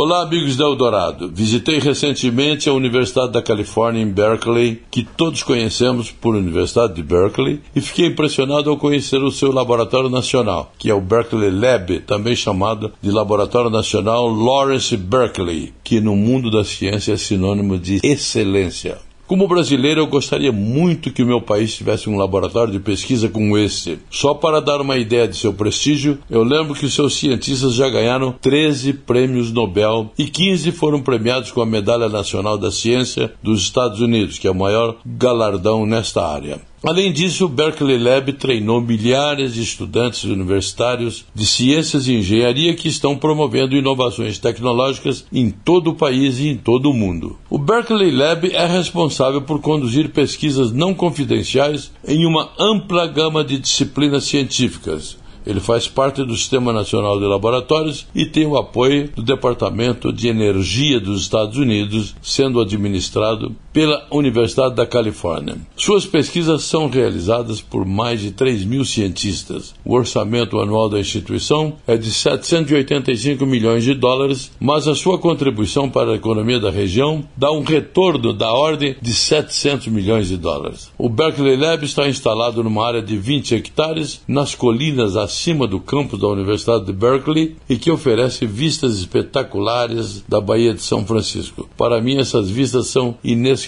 Olá, amigos da Eldorado. Visitei recentemente a Universidade da Califórnia em Berkeley, que todos conhecemos por Universidade de Berkeley, e fiquei impressionado ao conhecer o seu laboratório nacional, que é o Berkeley Lab, também chamado de Laboratório Nacional Lawrence Berkeley, que no mundo da ciência é sinônimo de excelência. Como brasileiro, eu gostaria muito que o meu país tivesse um laboratório de pesquisa como este. Só para dar uma ideia de seu prestígio, eu lembro que seus cientistas já ganharam 13 prêmios Nobel e 15 foram premiados com a Medalha Nacional da Ciência dos Estados Unidos, que é o maior galardão nesta área. Além disso, o Berkeley Lab treinou milhares de estudantes universitários de ciências e engenharia que estão promovendo inovações tecnológicas em todo o país e em todo o mundo. O Berkeley Lab é responsável por conduzir pesquisas não confidenciais em uma ampla gama de disciplinas científicas ele faz parte do Sistema Nacional de Laboratórios e tem o apoio do Departamento de Energia dos Estados Unidos, sendo administrado pela Universidade da Califórnia. Suas pesquisas são realizadas por mais de 3 mil cientistas. O orçamento anual da instituição é de 785 milhões de dólares, mas a sua contribuição para a economia da região dá um retorno da ordem de 700 milhões de dólares. O Berkeley Lab está instalado numa área de 20 hectares nas colinas acima do campus da Universidade de Berkeley e que oferece vistas espetaculares da Baía de São Francisco. Para mim, essas vistas são inesquecíveis.